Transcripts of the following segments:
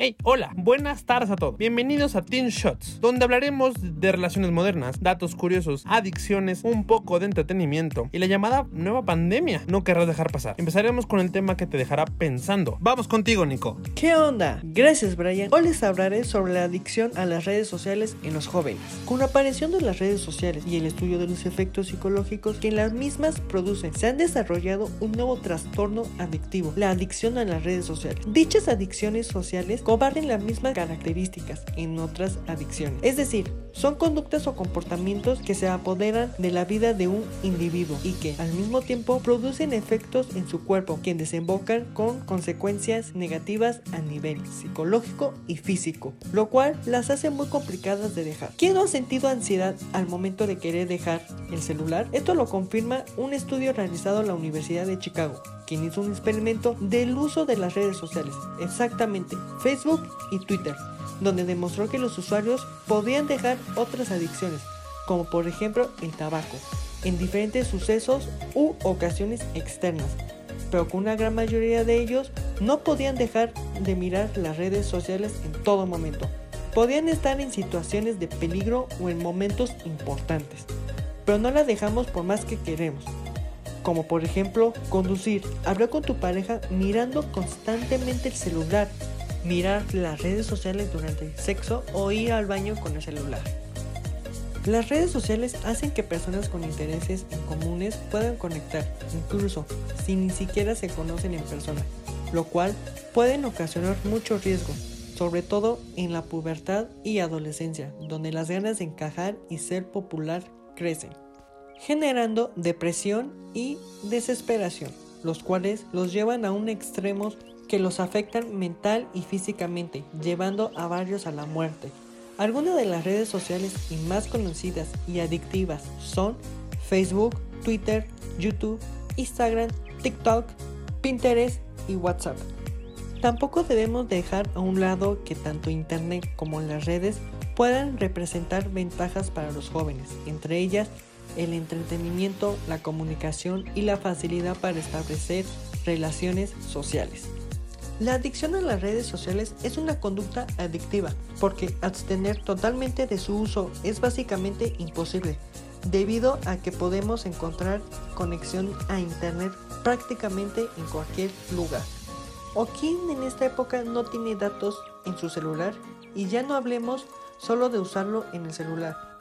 Hey, hola, buenas tardes a todos. Bienvenidos a Teen Shots, donde hablaremos de relaciones modernas, datos curiosos, adicciones, un poco de entretenimiento y la llamada nueva pandemia no querrás dejar pasar. Empezaremos con el tema que te dejará pensando. Vamos contigo, Nico. ¿Qué onda? Gracias, Brian. Hoy les hablaré sobre la adicción a las redes sociales en los jóvenes. Con la aparición de las redes sociales y el estudio de los efectos psicológicos que las mismas producen, se han desarrollado un nuevo trastorno adictivo, la adicción a las redes sociales. Dichas adicciones sociales comparten las mismas características en otras adicciones. Es decir, son conductas o comportamientos que se apoderan de la vida de un individuo y que al mismo tiempo producen efectos en su cuerpo que desembocan con consecuencias negativas a nivel psicológico y físico, lo cual las hace muy complicadas de dejar. ¿Quién no ha sentido ansiedad al momento de querer dejar el celular? Esto lo confirma un estudio realizado en la Universidad de Chicago, quien hizo un experimento del uso de las redes sociales, exactamente Facebook y Twitter, donde demostró que los usuarios podían dejar otras adicciones, como por ejemplo el tabaco, en diferentes sucesos u ocasiones externas, pero con una gran mayoría de ellos no podían dejar de mirar las redes sociales en todo momento. Podían estar en situaciones de peligro o en momentos importantes, pero no las dejamos por más que queremos como por ejemplo conducir, hablar con tu pareja mirando constantemente el celular, mirar las redes sociales durante el sexo o ir al baño con el celular. Las redes sociales hacen que personas con intereses en comunes puedan conectar, incluso si ni siquiera se conocen en persona, lo cual pueden ocasionar mucho riesgo, sobre todo en la pubertad y adolescencia, donde las ganas de encajar y ser popular crecen generando depresión y desesperación, los cuales los llevan a un extremo que los afectan mental y físicamente, llevando a varios a la muerte. Algunas de las redes sociales más conocidas y adictivas son Facebook, Twitter, YouTube, Instagram, TikTok, Pinterest y WhatsApp. Tampoco debemos dejar a un lado que tanto Internet como las redes puedan representar ventajas para los jóvenes, entre ellas el entretenimiento, la comunicación y la facilidad para establecer relaciones sociales. La adicción a las redes sociales es una conducta adictiva porque abstener totalmente de su uso es básicamente imposible debido a que podemos encontrar conexión a internet prácticamente en cualquier lugar. ¿O quién en esta época no tiene datos en su celular? Y ya no hablemos solo de usarlo en el celular,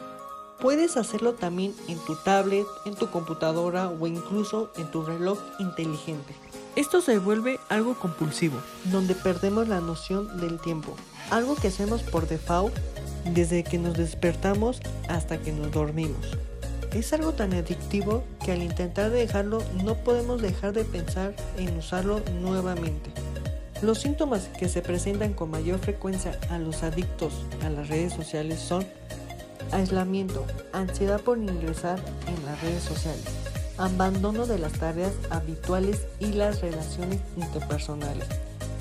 Puedes hacerlo también en tu tablet, en tu computadora o incluso en tu reloj inteligente. Esto se vuelve algo compulsivo, donde perdemos la noción del tiempo, algo que hacemos por default desde que nos despertamos hasta que nos dormimos. Es algo tan adictivo que al intentar dejarlo no podemos dejar de pensar en usarlo nuevamente. Los síntomas que se presentan con mayor frecuencia a los adictos a las redes sociales son aislamiento, ansiedad por ingresar en las redes sociales, abandono de las tareas habituales y las relaciones interpersonales,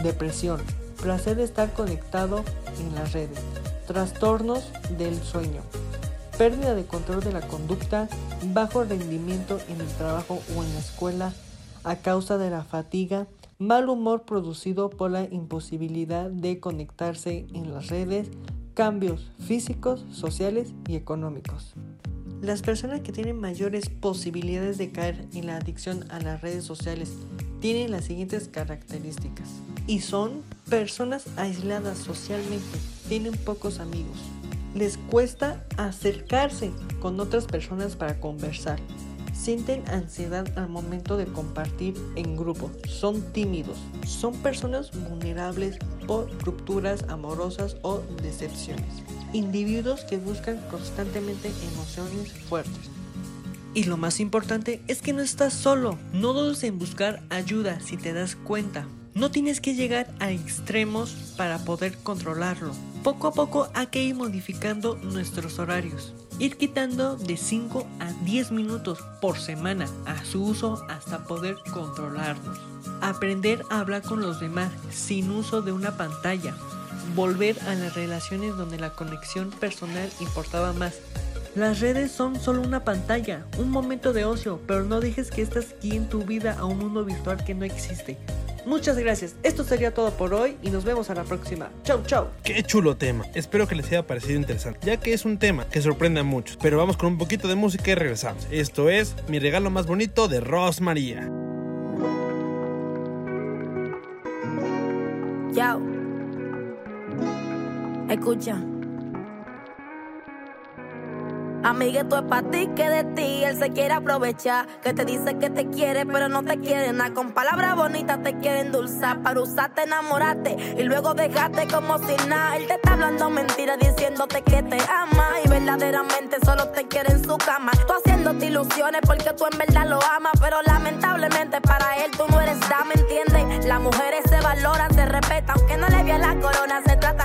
depresión, placer de estar conectado en las redes, trastornos del sueño, pérdida de control de la conducta, bajo rendimiento en el trabajo o en la escuela a causa de la fatiga, mal humor producido por la imposibilidad de conectarse en las redes, cambios físicos, sociales y económicos. Las personas que tienen mayores posibilidades de caer en la adicción a las redes sociales tienen las siguientes características. Y son personas aisladas socialmente, tienen pocos amigos, les cuesta acercarse con otras personas para conversar, sienten ansiedad al momento de compartir en grupo, son tímidos, son personas vulnerables por rupturas amorosas o decepciones, individuos que buscan constantemente emociones fuertes. Y lo más importante es que no estás solo, no dudes en buscar ayuda si te das cuenta. No tienes que llegar a extremos para poder controlarlo. Poco a poco hay que ir modificando nuestros horarios ir quitando de 5 a 10 minutos por semana a su uso hasta poder controlarnos. Aprender a hablar con los demás sin uso de una pantalla. volver a las relaciones donde la conexión personal importaba más. Las redes son solo una pantalla, un momento de ocio, pero no dejes que estas guíen tu vida a un mundo virtual que no existe. Muchas gracias. Esto sería todo por hoy y nos vemos a la próxima. Chau, chau. Qué chulo tema. Espero que les haya parecido interesante, ya que es un tema que sorprende a muchos. Pero vamos con un poquito de música y regresamos. Esto es Mi regalo más bonito de Ros María. Chao. Escucha. Amigueto es para ti que de ti él se quiere aprovechar. Que te dice que te quiere, pero no te quiere nada. Con palabras bonitas te quiere endulzar. Para usarte, enamorarte y luego dejarte como si nada. Él te está hablando mentiras, diciéndote que te ama. Y verdaderamente solo te quiere en su cama. Tú haciéndote ilusiones porque tú en verdad lo amas. Pero lamentablemente para él tú no eres dama, ¿entiendes? Las mujeres se valoran, se respetan. Aunque no le vea la corona, se tratan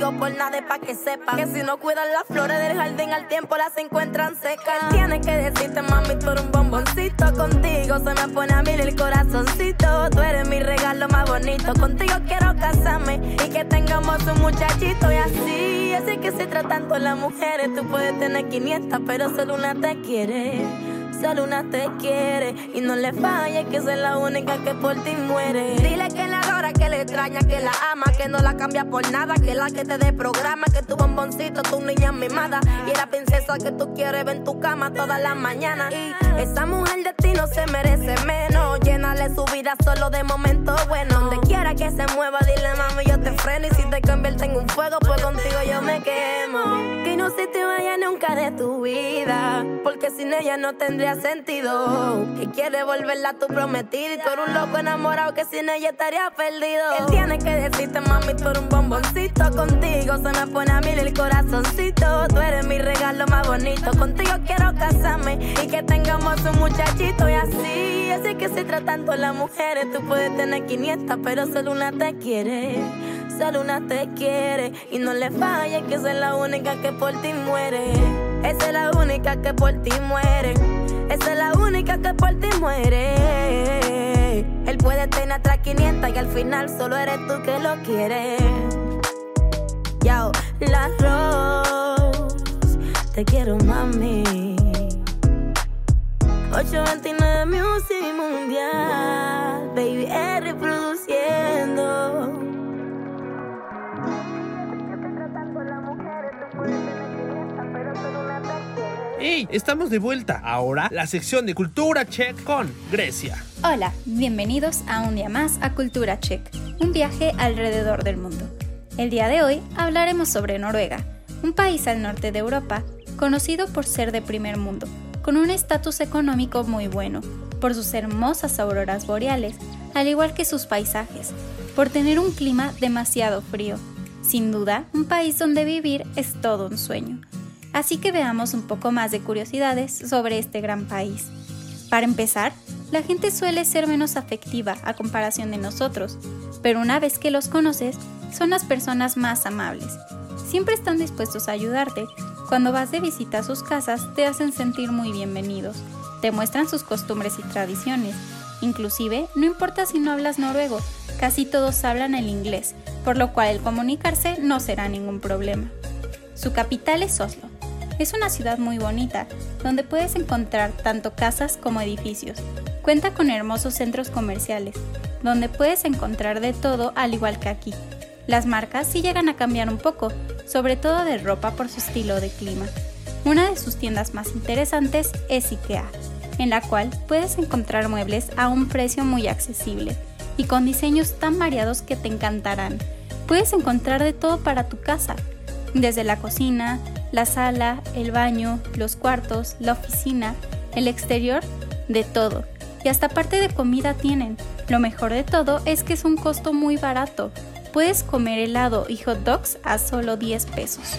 por nada, para que sepan. Que si no cuidan las flores del jardín al tiempo las encuentran secas. Él tiene que decirte, mami, tú eres un bomboncito. Contigo se me pone a mí el corazoncito. Tú eres mi regalo más bonito. Contigo quiero casarme y que tengamos un muchachito. Y así, así que se tratan todas las mujeres. Tú puedes tener 500, pero solo una te quiere. Solo una te quiere y no le falle que es la única que por ti muere. Dile que la adora, que le extraña, que la ama, que no la cambia por nada, que la que te dé programa, que tu bomboncito, tu niña mimada y la princesa que tú quieres ver en tu cama todas las mañanas. Y esa mujer de ti no se merece menos. Llénale su vida solo de momentos buenos. Donde quiera que se mueva, dile mami, yo te freno. Y si te convierto en un fuego, pues contigo yo me quemo. Que no se te vaya nunca de tu vida, porque sin ella no tendría sentido. Que quiere volverla a tu prometida y tú eres un loco enamorado que sin ella estaría perdido. Él tiene que decirte, mami, tú eres un bomboncito. Contigo se me pone a mil el corazoncito. Tú eres mi regalo más bonito. Contigo quiero casarme y que tengamos un muchachito y así. Así que se tratan todas las mujeres. Tú puedes tener 500, pero solo una te quiere. Solo una te quiere y no le falles que es la única que por ti muere. Esa es la única que por ti muere. Esa es la única que por ti muere. Él puede tener hasta 500 y al final solo eres tú que lo quieres. Yo, la Rose, te quiero mami. 829 Music Mundial, baby, es reproduciendo. ¡Hey! Estamos de vuelta. Ahora la sección de Cultura Check con Grecia. Hola, bienvenidos a un día más a Cultura Check, un viaje alrededor del mundo. El día de hoy hablaremos sobre Noruega, un país al norte de Europa conocido por ser de primer mundo, con un estatus económico muy bueno, por sus hermosas auroras boreales, al igual que sus paisajes, por tener un clima demasiado frío. Sin duda, un país donde vivir es todo un sueño. Así que veamos un poco más de curiosidades sobre este gran país. Para empezar, la gente suele ser menos afectiva a comparación de nosotros, pero una vez que los conoces, son las personas más amables. Siempre están dispuestos a ayudarte. Cuando vas de visita a sus casas, te hacen sentir muy bienvenidos. Te muestran sus costumbres y tradiciones. Inclusive, no importa si no hablas noruego, casi todos hablan el inglés, por lo cual el comunicarse no será ningún problema. Su capital es Oslo. Es una ciudad muy bonita, donde puedes encontrar tanto casas como edificios. Cuenta con hermosos centros comerciales, donde puedes encontrar de todo al igual que aquí. Las marcas sí llegan a cambiar un poco, sobre todo de ropa por su estilo de clima. Una de sus tiendas más interesantes es IKEA, en la cual puedes encontrar muebles a un precio muy accesible y con diseños tan variados que te encantarán. Puedes encontrar de todo para tu casa, desde la cocina, la sala, el baño, los cuartos, la oficina, el exterior, de todo. Y hasta parte de comida tienen. Lo mejor de todo es que es un costo muy barato. Puedes comer helado y hot dogs a solo 10 pesos.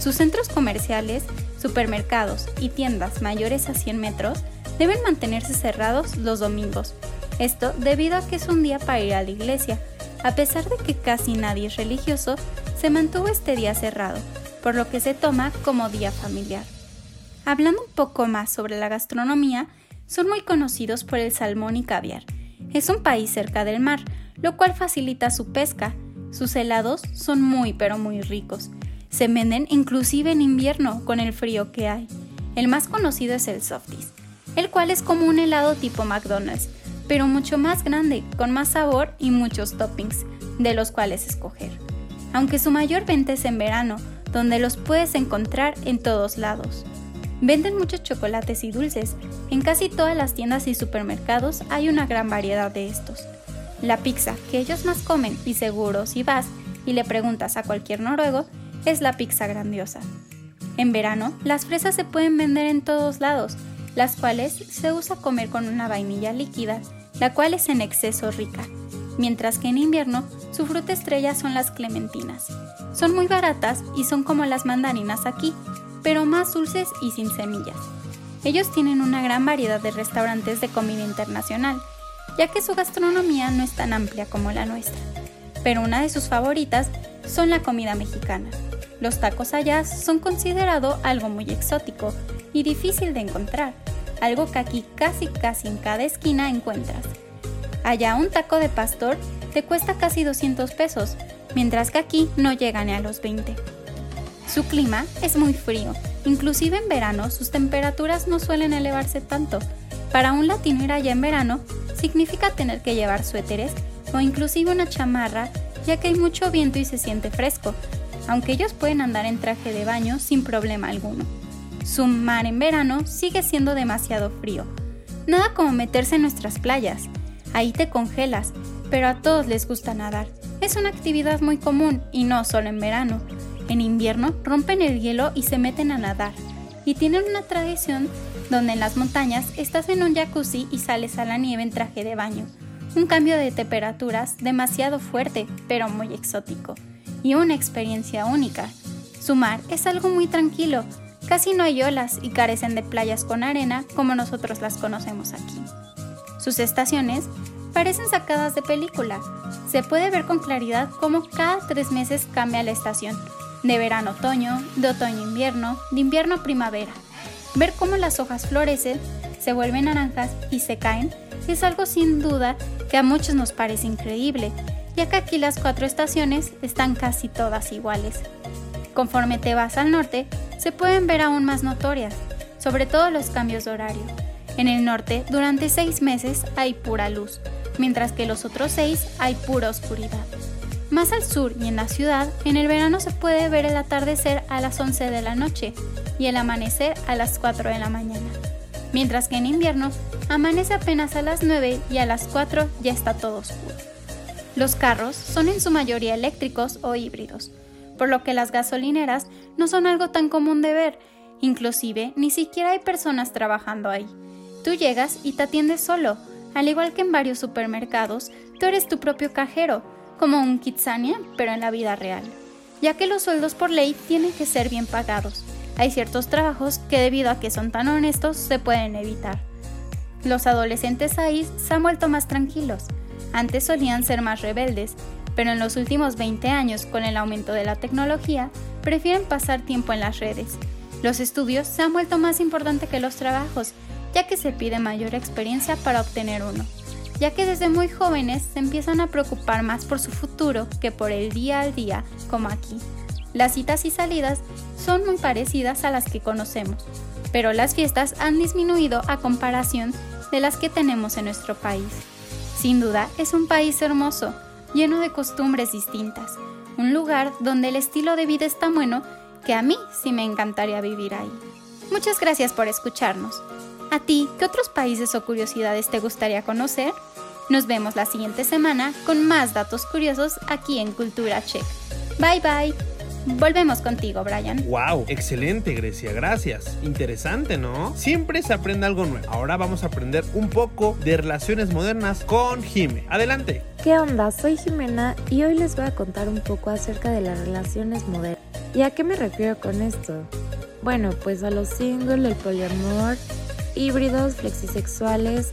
Sus centros comerciales, supermercados y tiendas mayores a 100 metros deben mantenerse cerrados los domingos. Esto debido a que es un día para ir a la iglesia. A pesar de que casi nadie es religioso, se mantuvo este día cerrado, por lo que se toma como día familiar. Hablando un poco más sobre la gastronomía, son muy conocidos por el salmón y caviar. Es un país cerca del mar, lo cual facilita su pesca. Sus helados son muy pero muy ricos. Se venden inclusive en invierno con el frío que hay. El más conocido es el Softies, el cual es como un helado tipo McDonald's, pero mucho más grande, con más sabor y muchos toppings, de los cuales escoger. Aunque su mayor venta es en verano, donde los puedes encontrar en todos lados. Venden muchos chocolates y dulces. En casi todas las tiendas y supermercados hay una gran variedad de estos. La pizza que ellos más comen y seguro si vas y le preguntas a cualquier noruego es la pizza grandiosa. En verano, las fresas se pueden vender en todos lados, las cuales se usa comer con una vainilla líquida, la cual es en exceso rica, mientras que en invierno su fruta estrella son las clementinas. Son muy baratas y son como las mandarinas aquí, pero más dulces y sin semillas. Ellos tienen una gran variedad de restaurantes de comida internacional, ya que su gastronomía no es tan amplia como la nuestra. Pero una de sus favoritas son la comida mexicana. Los tacos allá son considerado algo muy exótico y difícil de encontrar, algo que aquí casi casi en cada esquina encuentras. Allá un taco de pastor te cuesta casi 200 pesos, mientras que aquí no llega ni a los 20. Su clima es muy frío, inclusive en verano sus temperaturas no suelen elevarse tanto. Para un latino ir allá en verano significa tener que llevar suéteres o inclusive una chamarra, ya que hay mucho viento y se siente fresco, aunque ellos pueden andar en traje de baño sin problema alguno. Su mar en verano sigue siendo demasiado frío. Nada como meterse en nuestras playas. Ahí te congelas, pero a todos les gusta nadar. Es una actividad muy común y no solo en verano. En invierno rompen el hielo y se meten a nadar. Y tienen una tradición donde en las montañas estás en un jacuzzi y sales a la nieve en traje de baño. Un cambio de temperaturas demasiado fuerte, pero muy exótico. Y una experiencia única. Su mar es algo muy tranquilo, casi no hay olas y carecen de playas con arena como nosotros las conocemos aquí. Sus estaciones parecen sacadas de película. Se puede ver con claridad cómo cada tres meses cambia la estación, de verano otoño, de otoño invierno, de invierno primavera. Ver cómo las hojas florecen, se vuelven naranjas y se caen es algo sin duda que a muchos nos parece increíble, ya que aquí las cuatro estaciones están casi todas iguales. Conforme te vas al norte, se pueden ver aún más notorias, sobre todo los cambios de horario. En el norte, durante seis meses hay pura luz, mientras que los otros seis hay pura oscuridad. Más al sur y en la ciudad, en el verano se puede ver el atardecer a las 11 de la noche y el amanecer a las 4 de la mañana, mientras que en invierno amanece apenas a las 9 y a las 4 ya está todo oscuro. Los carros son en su mayoría eléctricos o híbridos, por lo que las gasolineras no son algo tan común de ver, inclusive ni siquiera hay personas trabajando ahí. Tú llegas y te atiendes solo, al igual que en varios supermercados, tú eres tu propio cajero, como un Kitsania, pero en la vida real, ya que los sueldos por ley tienen que ser bien pagados. Hay ciertos trabajos que debido a que son tan honestos se pueden evitar. Los adolescentes ahí se han vuelto más tranquilos. Antes solían ser más rebeldes, pero en los últimos 20 años, con el aumento de la tecnología, prefieren pasar tiempo en las redes. Los estudios se han vuelto más importantes que los trabajos, ya que se pide mayor experiencia para obtener uno ya que desde muy jóvenes se empiezan a preocupar más por su futuro que por el día al día, como aquí. Las citas y salidas son muy parecidas a las que conocemos, pero las fiestas han disminuido a comparación de las que tenemos en nuestro país. Sin duda, es un país hermoso, lleno de costumbres distintas, un lugar donde el estilo de vida es tan bueno que a mí sí me encantaría vivir ahí. Muchas gracias por escucharnos. ¿A ti qué otros países o curiosidades te gustaría conocer? Nos vemos la siguiente semana con más datos curiosos aquí en Cultura Check. Bye bye. Volvemos contigo, Brian. ¡Wow! Excelente, Grecia, gracias. Interesante, ¿no? Siempre se aprende algo nuevo. Ahora vamos a aprender un poco de relaciones modernas con Jime. Adelante. ¿Qué onda? Soy Jimena y hoy les voy a contar un poco acerca de las relaciones modernas. ¿Y a qué me refiero con esto? Bueno, pues a los singles, el poliamor, híbridos, flexisexuales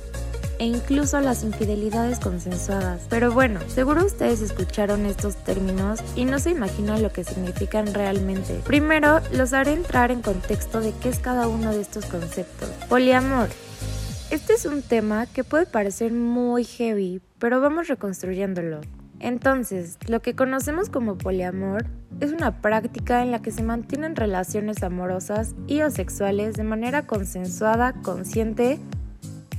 e incluso las infidelidades consensuadas. Pero bueno, seguro ustedes escucharon estos términos y no se imaginan lo que significan realmente. Primero, los haré entrar en contexto de qué es cada uno de estos conceptos. Poliamor. Este es un tema que puede parecer muy heavy, pero vamos reconstruyéndolo. Entonces, lo que conocemos como poliamor es una práctica en la que se mantienen relaciones amorosas y o sexuales de manera consensuada, consciente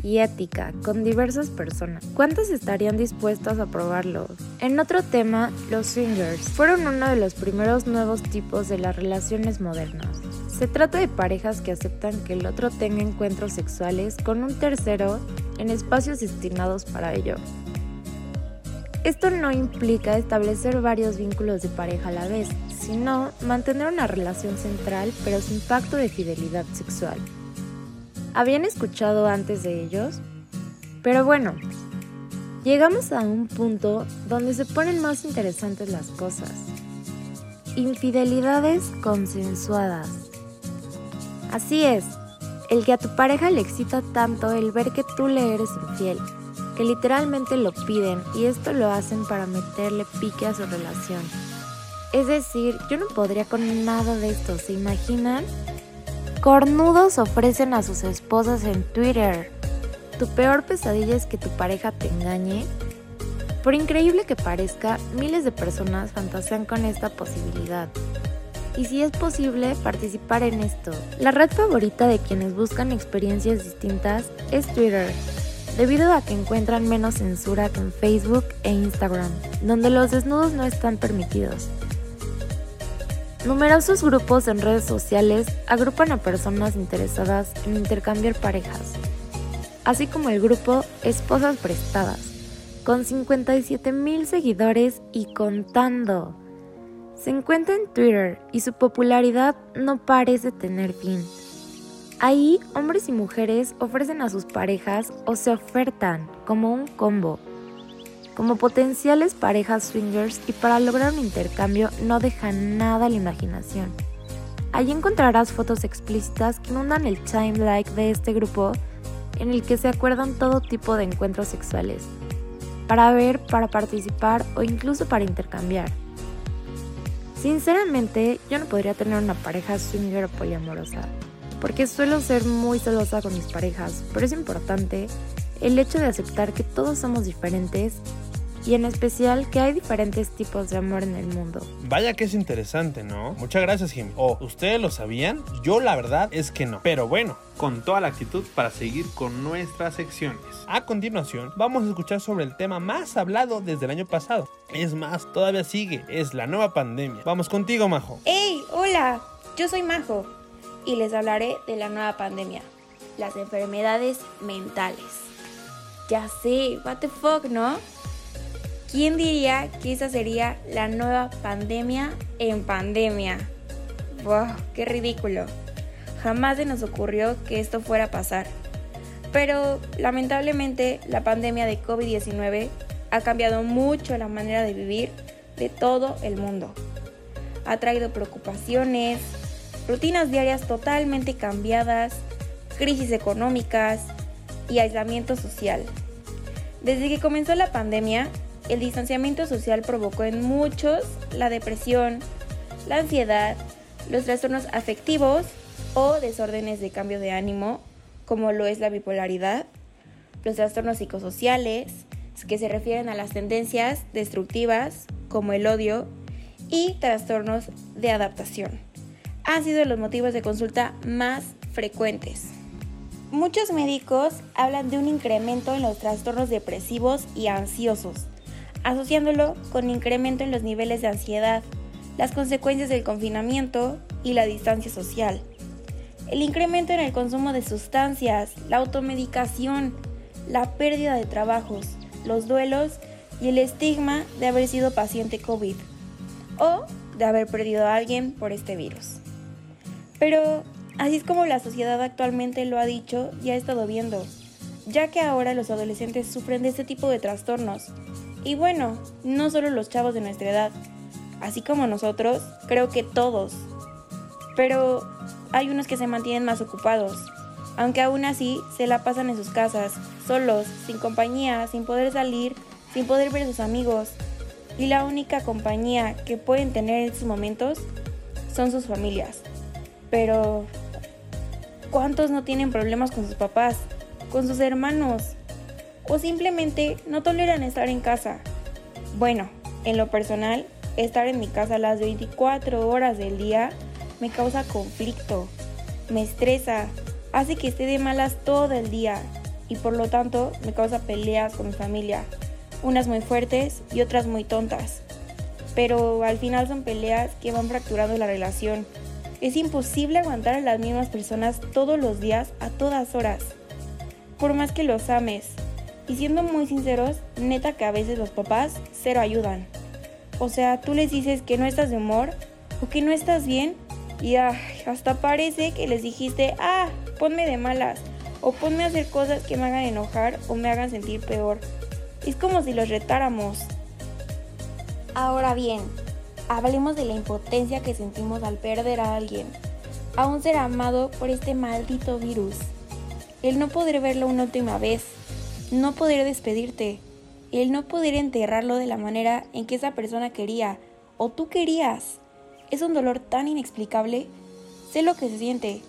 y ética con diversas personas. ¿Cuántas estarían dispuestas a probarlo? En otro tema, los swingers fueron uno de los primeros nuevos tipos de las relaciones modernas. Se trata de parejas que aceptan que el otro tenga encuentros sexuales con un tercero en espacios destinados para ello. Esto no implica establecer varios vínculos de pareja a la vez, sino mantener una relación central pero sin pacto de fidelidad sexual. ¿Habían escuchado antes de ellos? Pero bueno, llegamos a un punto donde se ponen más interesantes las cosas. Infidelidades consensuadas. Así es, el que a tu pareja le excita tanto el ver que tú le eres infiel, que literalmente lo piden y esto lo hacen para meterle pique a su relación. Es decir, yo no podría con nada de esto, ¿se imaginan? Cornudos ofrecen a sus esposas en Twitter. ¿Tu peor pesadilla es que tu pareja te engañe? Por increíble que parezca, miles de personas fantasean con esta posibilidad. Y si es posible, participar en esto. La red favorita de quienes buscan experiencias distintas es Twitter, debido a que encuentran menos censura que en Facebook e Instagram, donde los desnudos no están permitidos. Numerosos grupos en redes sociales agrupan a personas interesadas en intercambiar parejas, así como el grupo Esposas Prestadas, con 57 mil seguidores y contando. Se encuentra en Twitter y su popularidad no parece tener fin. Ahí, hombres y mujeres ofrecen a sus parejas o se ofertan como un combo como potenciales parejas swingers y para lograr un intercambio no deja nada a la imaginación. Allí encontrarás fotos explícitas que inundan el timeline de este grupo en el que se acuerdan todo tipo de encuentros sexuales, para ver, para participar o incluso para intercambiar. Sinceramente, yo no podría tener una pareja swinger o poliamorosa, porque suelo ser muy celosa con mis parejas, pero es importante el hecho de aceptar que todos somos diferentes y en especial que hay diferentes tipos de amor en el mundo. Vaya que es interesante, ¿no? Muchas gracias, Jim. ¿O ustedes lo sabían? Yo la verdad es que no. Pero bueno, con toda la actitud para seguir con nuestras secciones. A continuación, vamos a escuchar sobre el tema más hablado desde el año pasado. Es más, todavía sigue, es la nueva pandemia. Vamos contigo, Majo. ¡Hey! Hola, yo soy Majo y les hablaré de la nueva pandemia, las enfermedades mentales. Ya sé, what the fuck, ¿no? ¿Quién diría que esa sería la nueva pandemia en pandemia? ¡Wow! ¡Qué ridículo! Jamás se nos ocurrió que esto fuera a pasar. Pero lamentablemente la pandemia de COVID-19 ha cambiado mucho la manera de vivir de todo el mundo. Ha traído preocupaciones, rutinas diarias totalmente cambiadas, crisis económicas y aislamiento social. Desde que comenzó la pandemia, el distanciamiento social provocó en muchos la depresión, la ansiedad, los trastornos afectivos o desórdenes de cambio de ánimo, como lo es la bipolaridad, los trastornos psicosociales, que se refieren a las tendencias destructivas, como el odio, y trastornos de adaptación. Han sido los motivos de consulta más frecuentes. Muchos médicos hablan de un incremento en los trastornos depresivos y ansiosos, asociándolo con incremento en los niveles de ansiedad, las consecuencias del confinamiento y la distancia social. El incremento en el consumo de sustancias, la automedicación, la pérdida de trabajos, los duelos y el estigma de haber sido paciente COVID o de haber perdido a alguien por este virus. Pero así es como la sociedad actualmente lo ha dicho y ha estado viendo, ya que ahora los adolescentes sufren de este tipo de trastornos y bueno, no solo los chavos de nuestra edad, así como nosotros, creo que todos. Pero hay unos que se mantienen más ocupados, aunque aún así se la pasan en sus casas, solos, sin compañía, sin poder salir, sin poder ver a sus amigos. Y la única compañía que pueden tener en estos momentos son sus familias. Pero, ¿cuántos no tienen problemas con sus papás, con sus hermanos, o simplemente no toleran estar en casa. Bueno, en lo personal, estar en mi casa las 24 horas del día me causa conflicto, me estresa, hace que esté de malas todo el día y por lo tanto me causa peleas con mi familia, unas muy fuertes y otras muy tontas. Pero al final son peleas que van fracturando la relación. Es imposible aguantar a las mismas personas todos los días a todas horas. Por más que los ames. Y siendo muy sinceros, neta que a veces los papás cero ayudan. O sea, tú les dices que no estás de humor o que no estás bien y hasta parece que les dijiste, ah, ponme de malas o ponme a hacer cosas que me hagan enojar o me hagan sentir peor. Es como si los retáramos. Ahora bien, hablemos de la impotencia que sentimos al perder a alguien, a un ser amado por este maldito virus. El no poder verlo una última vez, no poder despedirte, el no poder enterrarlo de la manera en que esa persona quería o tú querías. Es un dolor tan inexplicable. Sé lo que se siente.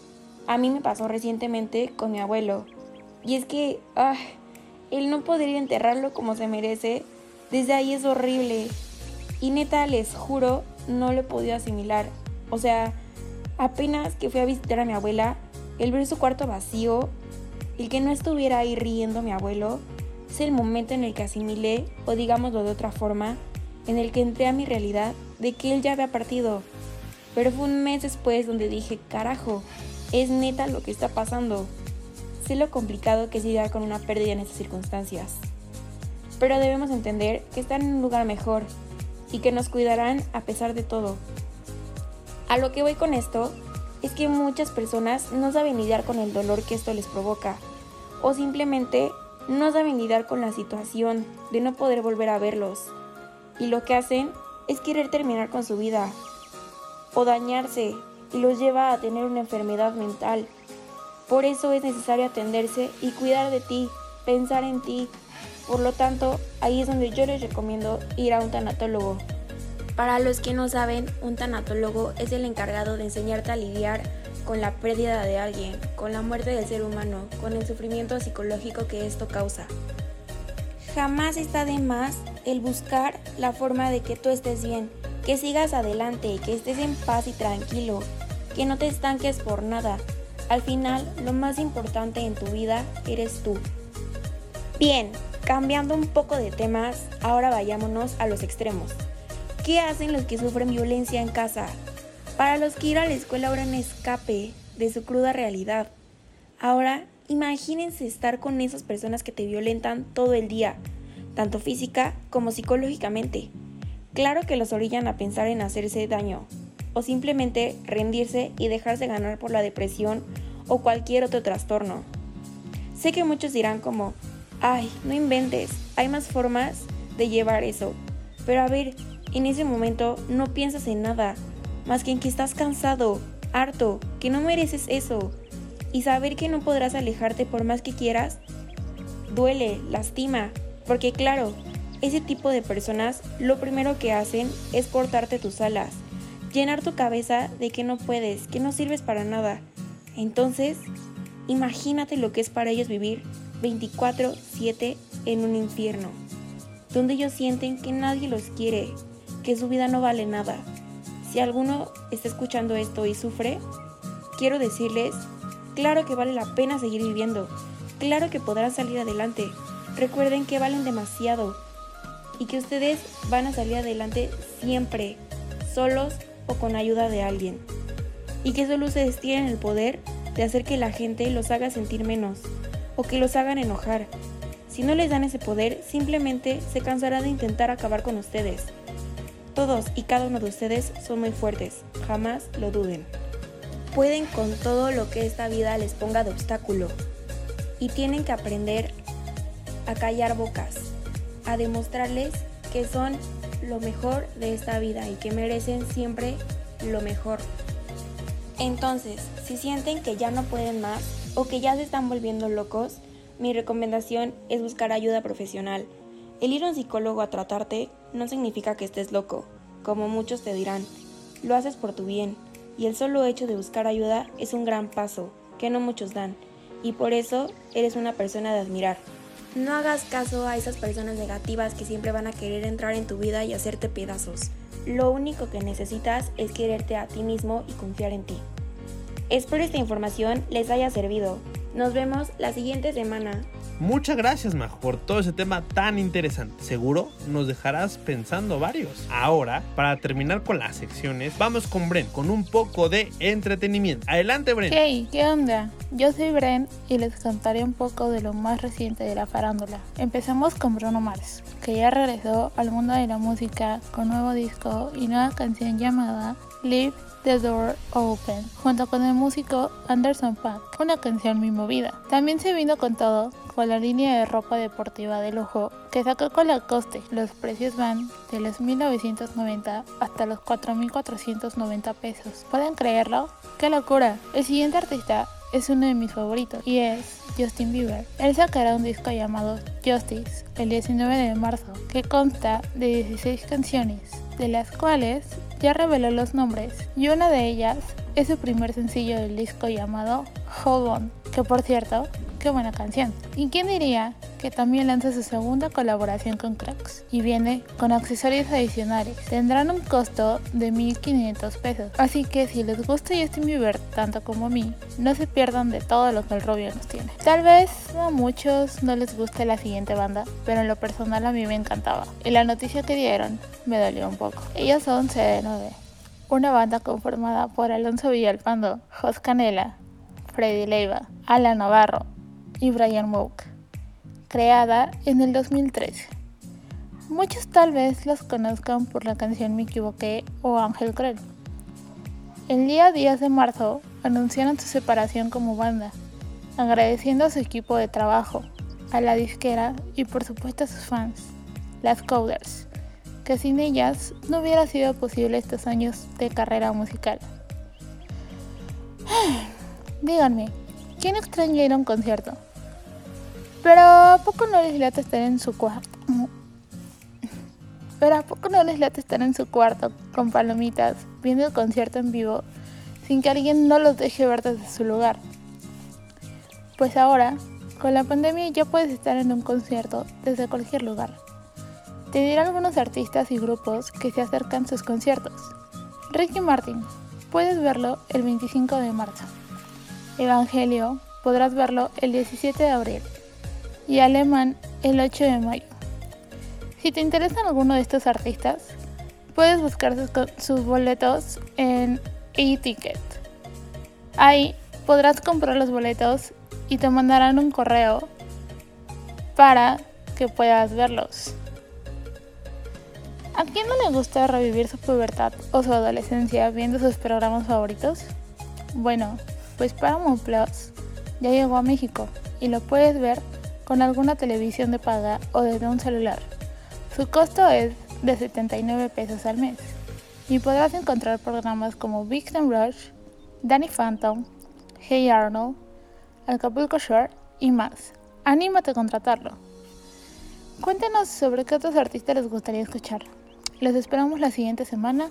A mí me pasó recientemente con mi abuelo. Y es que, ah, el no poder enterrarlo como se merece, desde ahí es horrible. Y neta, les juro, no lo he podido asimilar. O sea, apenas que fui a visitar a mi abuela, el ver su cuarto vacío, el que no estuviera ahí riendo mi abuelo, es el momento en el que asimilé, o digámoslo de otra forma, en el que entré a mi realidad de que él ya había partido. Pero fue un mes después donde dije, carajo, es neta lo que está pasando. Sé lo complicado que es lidiar con una pérdida en estas circunstancias. Pero debemos entender que están en un lugar mejor y que nos cuidarán a pesar de todo. A lo que voy con esto es que muchas personas no saben lidiar con el dolor que esto les provoca o simplemente no saben lidiar con la situación de no poder volver a verlos y lo que hacen es querer terminar con su vida o dañarse y los lleva a tener una enfermedad mental por eso es necesario atenderse y cuidar de ti, pensar en ti. Por lo tanto, ahí es donde yo les recomiendo ir a un tanatólogo. Para los que no saben, un tanatólogo es el encargado de enseñarte a lidiar con la pérdida de alguien, con la muerte del ser humano, con el sufrimiento psicológico que esto causa. Jamás está de más el buscar la forma de que tú estés bien, que sigas adelante, que estés en paz y tranquilo, que no te estanques por nada, al final, lo más importante en tu vida eres tú. Bien, cambiando un poco de temas, ahora vayámonos a los extremos. ¿Qué hacen los que sufren violencia en casa? Para los que ir a la escuela ahora en escape de su cruda realidad. Ahora, imagínense estar con esas personas que te violentan todo el día, tanto física como psicológicamente. Claro que los orillan a pensar en hacerse daño, o simplemente rendirse y dejarse ganar por la depresión o cualquier otro trastorno. Sé que muchos dirán como, ay, no inventes, hay más formas de llevar eso. Pero a ver, en ese momento no piensas en nada, más que en que estás cansado, harto, que no mereces eso. Y saber que no podrás alejarte por más que quieras, duele, lastima, porque claro, ese tipo de personas lo primero que hacen es cortarte tus alas, llenar tu cabeza de que no puedes, que no sirves para nada. Entonces, imagínate lo que es para ellos vivir 24/7 en un infierno, donde ellos sienten que nadie los quiere, que su vida no vale nada. Si alguno está escuchando esto y sufre, quiero decirles, claro que vale la pena seguir viviendo, claro que podrán salir adelante. Recuerden que valen demasiado y que ustedes van a salir adelante siempre, solos o con ayuda de alguien. Y que solo ustedes tienen el poder de hacer que la gente los haga sentir menos o que los hagan enojar. Si no les dan ese poder, simplemente se cansará de intentar acabar con ustedes. Todos y cada uno de ustedes son muy fuertes, jamás lo duden. Pueden con todo lo que esta vida les ponga de obstáculo y tienen que aprender a callar bocas, a demostrarles que son lo mejor de esta vida y que merecen siempre lo mejor. Entonces, si sienten que ya no pueden más o que ya se están volviendo locos, mi recomendación es buscar ayuda profesional. El ir a un psicólogo a tratarte no significa que estés loco, como muchos te dirán. Lo haces por tu bien, y el solo hecho de buscar ayuda es un gran paso, que no muchos dan, y por eso eres una persona de admirar. No hagas caso a esas personas negativas que siempre van a querer entrar en tu vida y hacerte pedazos. Lo único que necesitas es quererte a ti mismo y confiar en ti. Espero esta información les haya servido. Nos vemos la siguiente semana. Muchas gracias, Majo, por todo ese tema tan interesante. Seguro nos dejarás pensando varios. Ahora, para terminar con las secciones, vamos con Bren, con un poco de entretenimiento. Adelante, Bren. Hey, ¿qué onda? Yo soy Bren y les contaré un poco de lo más reciente de la farándula. Empezamos con Bruno Mars, que ya regresó al mundo de la música con nuevo disco y nueva canción llamada Leave the Door Open, junto con el músico Anderson Paak, una canción muy movida. También se vino con todo con la línea de ropa deportiva de lujo que sacó con la coste. Los precios van de los 1990 hasta los 4.490 pesos. ¿Pueden creerlo? ¡Qué locura! El siguiente artista es uno de mis favoritos y es Justin Bieber. Él sacará un disco llamado Justice el 19 de marzo que consta de 16 canciones, de las cuales ya reveló los nombres y una de ellas es su primer sencillo del disco llamado Hold On, que por cierto qué buena canción. ¿Y quién diría que también lanza su segunda colaboración con Crocs? Y viene con accesorios adicionales. Tendrán un costo de 1500 pesos. Así que si les gusta Justin Bieber tanto como a mí, no se pierdan de todo lo que el Rubio nos tiene. Tal vez a muchos no les guste la siguiente banda, pero en lo personal a mí me encantaba. Y la noticia que dieron me dolió un poco. Ellos son CD9 una banda conformada por Alonso Villalpando, Jos Canela, Freddy Leiva, Alan Navarro, y Brian Mook, creada en el 2013. Muchos tal vez los conozcan por la canción Me Equivoqué o Ángel Cruel. El día 10 de marzo anunciaron su separación como banda, agradeciendo a su equipo de trabajo, a la disquera y por supuesto a sus fans, las Coders, que sin ellas no hubiera sido posible estos años de carrera musical. Díganme, ¿quién extraña ir a un concierto? Pero ¿a poco no les late estar en su cuarto? Pero ¿a poco no les late estar en su cuarto con palomitas, viendo el concierto en vivo, sin que alguien no los deje ver desde su lugar? Pues ahora, con la pandemia ya puedes estar en un concierto desde cualquier lugar. Te diré algunos artistas y grupos que se acercan a sus conciertos. Ricky Martin, puedes verlo el 25 de marzo. Evangelio, podrás verlo el 17 de abril y Alemán el 8 de mayo. Si te interesan alguno de estos artistas, puedes buscar sus, boletos en e-ticket. Ahí podrás comprar los boletos y te mandarán un correo para que puedas verlos. ¿A quién no le gusta revivir su pubertad o su adolescencia viendo sus programas favoritos? Bueno, pues Paramount Plus ya llegó a México y lo puedes ver con alguna televisión de paga o desde un celular. Su costo es de 79 pesos al mes y podrás encontrar programas como Big Rush, Danny Phantom, Hey Arnold, Acapulco Shore y más. Anímate a contratarlo. Cuéntenos sobre qué otros artistas les gustaría escuchar. Los esperamos la siguiente semana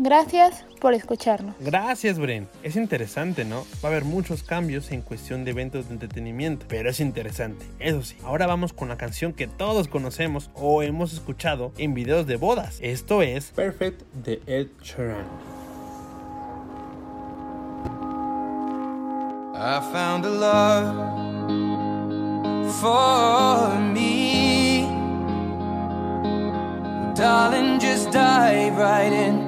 Gracias por escucharnos. Gracias, Bren. Es interesante, ¿no? Va a haber muchos cambios en cuestión de eventos de entretenimiento, pero es interesante. Eso sí, ahora vamos con la canción que todos conocemos o hemos escuchado en videos de bodas. Esto es Perfect de Ed Sheeran. I found a love for me. Darling, just dive right in.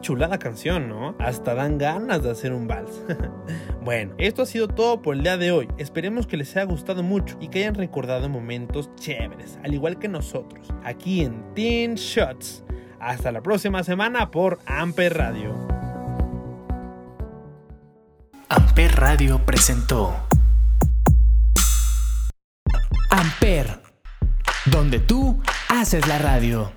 Chulada canción, ¿no? Hasta dan ganas de hacer un vals. bueno, esto ha sido todo por el día de hoy. Esperemos que les haya gustado mucho y que hayan recordado momentos chéveres, al igual que nosotros, aquí en Teen Shots. Hasta la próxima semana por Amper Radio. Amper Radio presentó Amper, donde tú haces la radio.